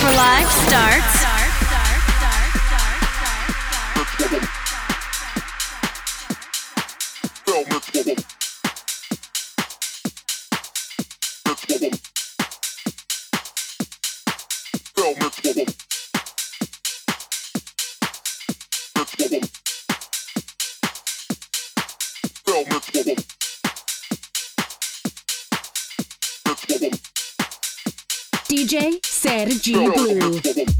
for Live starts. DJ Sergi Blue.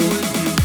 Electronic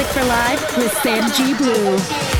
Music for Live with Sergi Blue.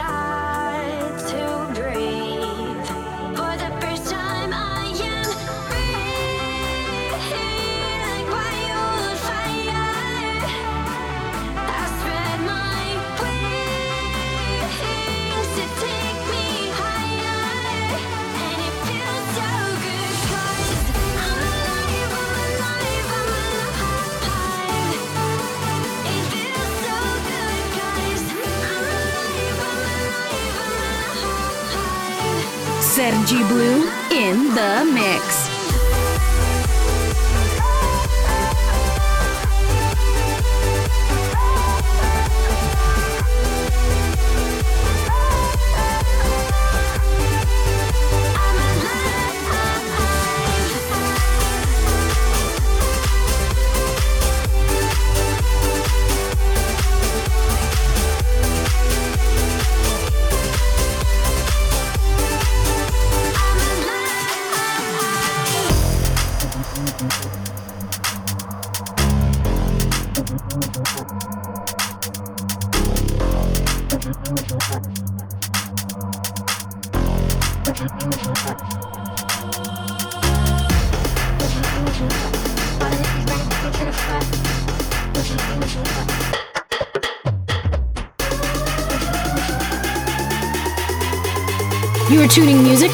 star. Blue in the mix.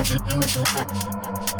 Put your do it to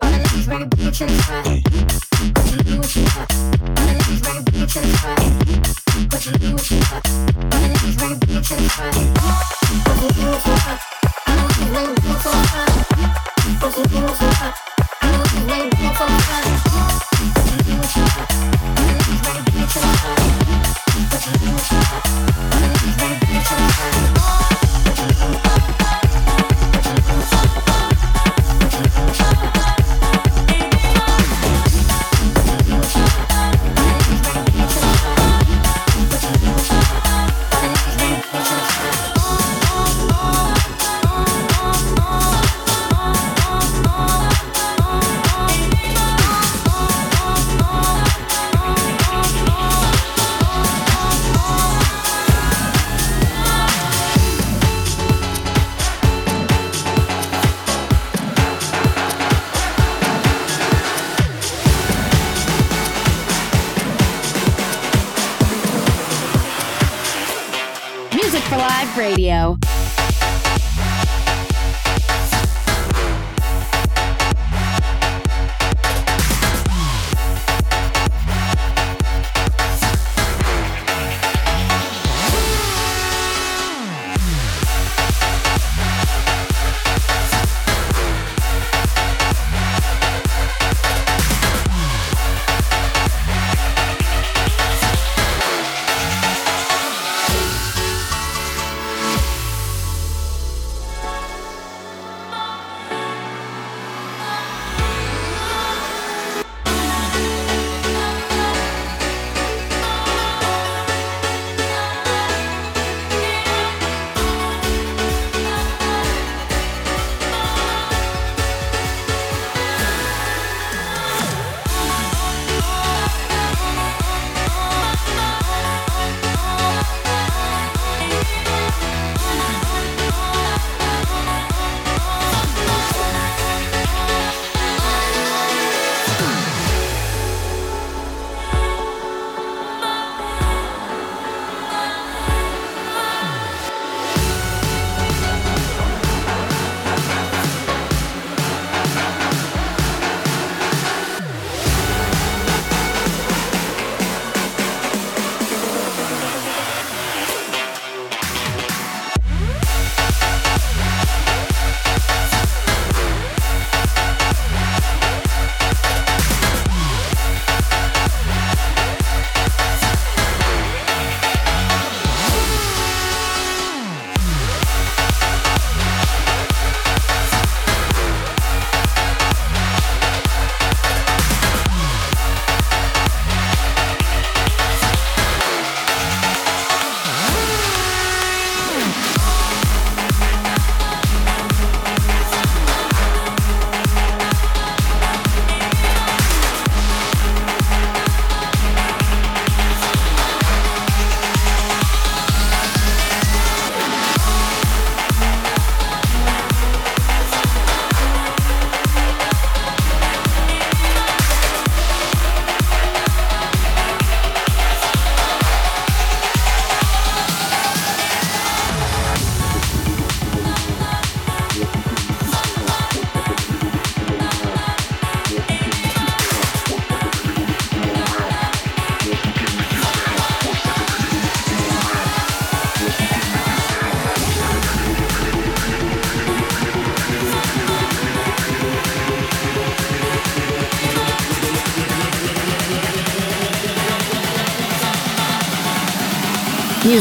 I'm gonna the front. Put what you want. All ready to the front. Put what you want. All gonna the front. Put what you want. The what you want. The what you want.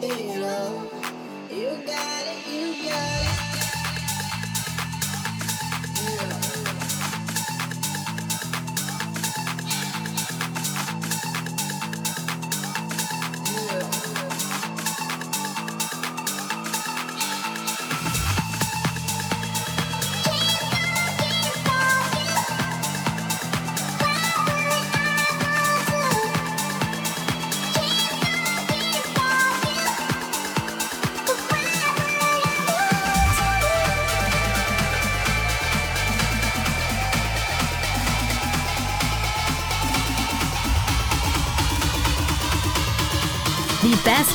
you know, you got.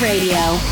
Radio.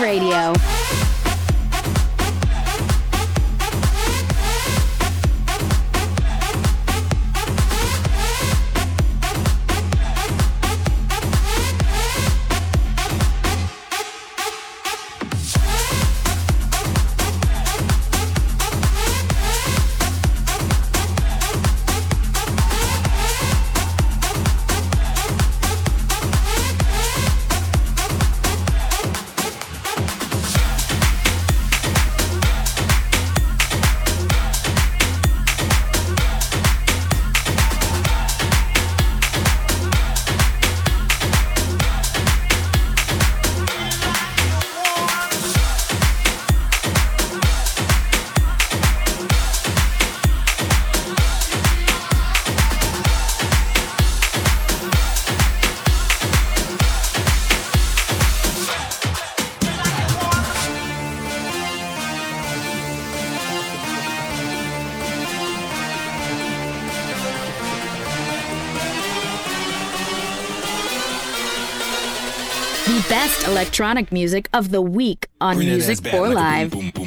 Radio. Electronic music of the week on Bring Music for Life. boom, boom.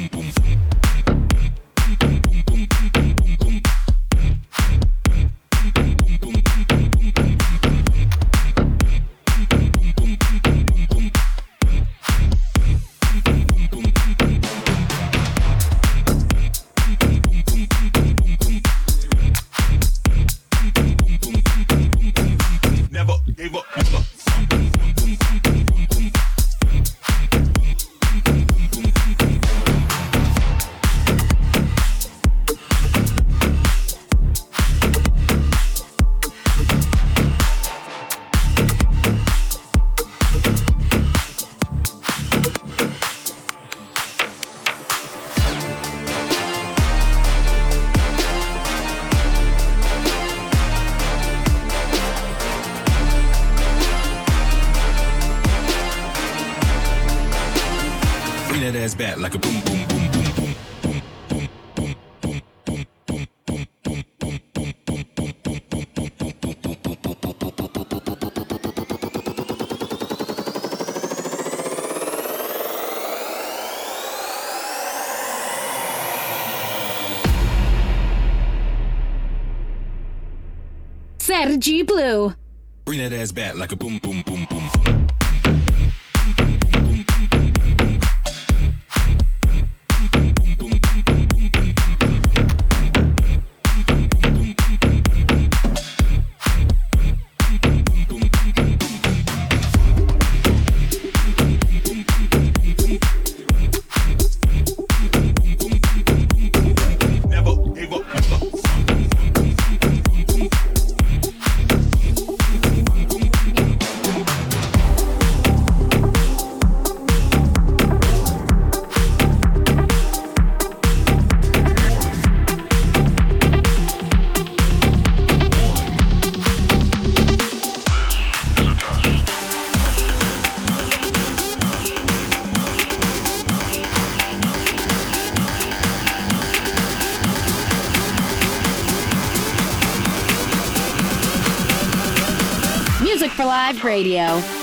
Sergi Blue. Bring that ass back like a boom boom. Radio.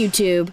YouTube.